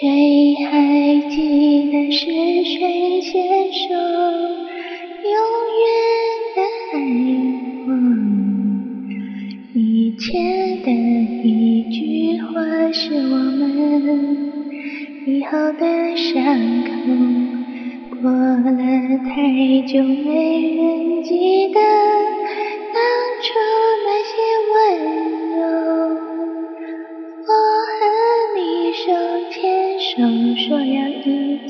谁还记得是谁先说，永远的爱我？以前的一句话是我们以后的伤口，过了太久没人记得。想说要一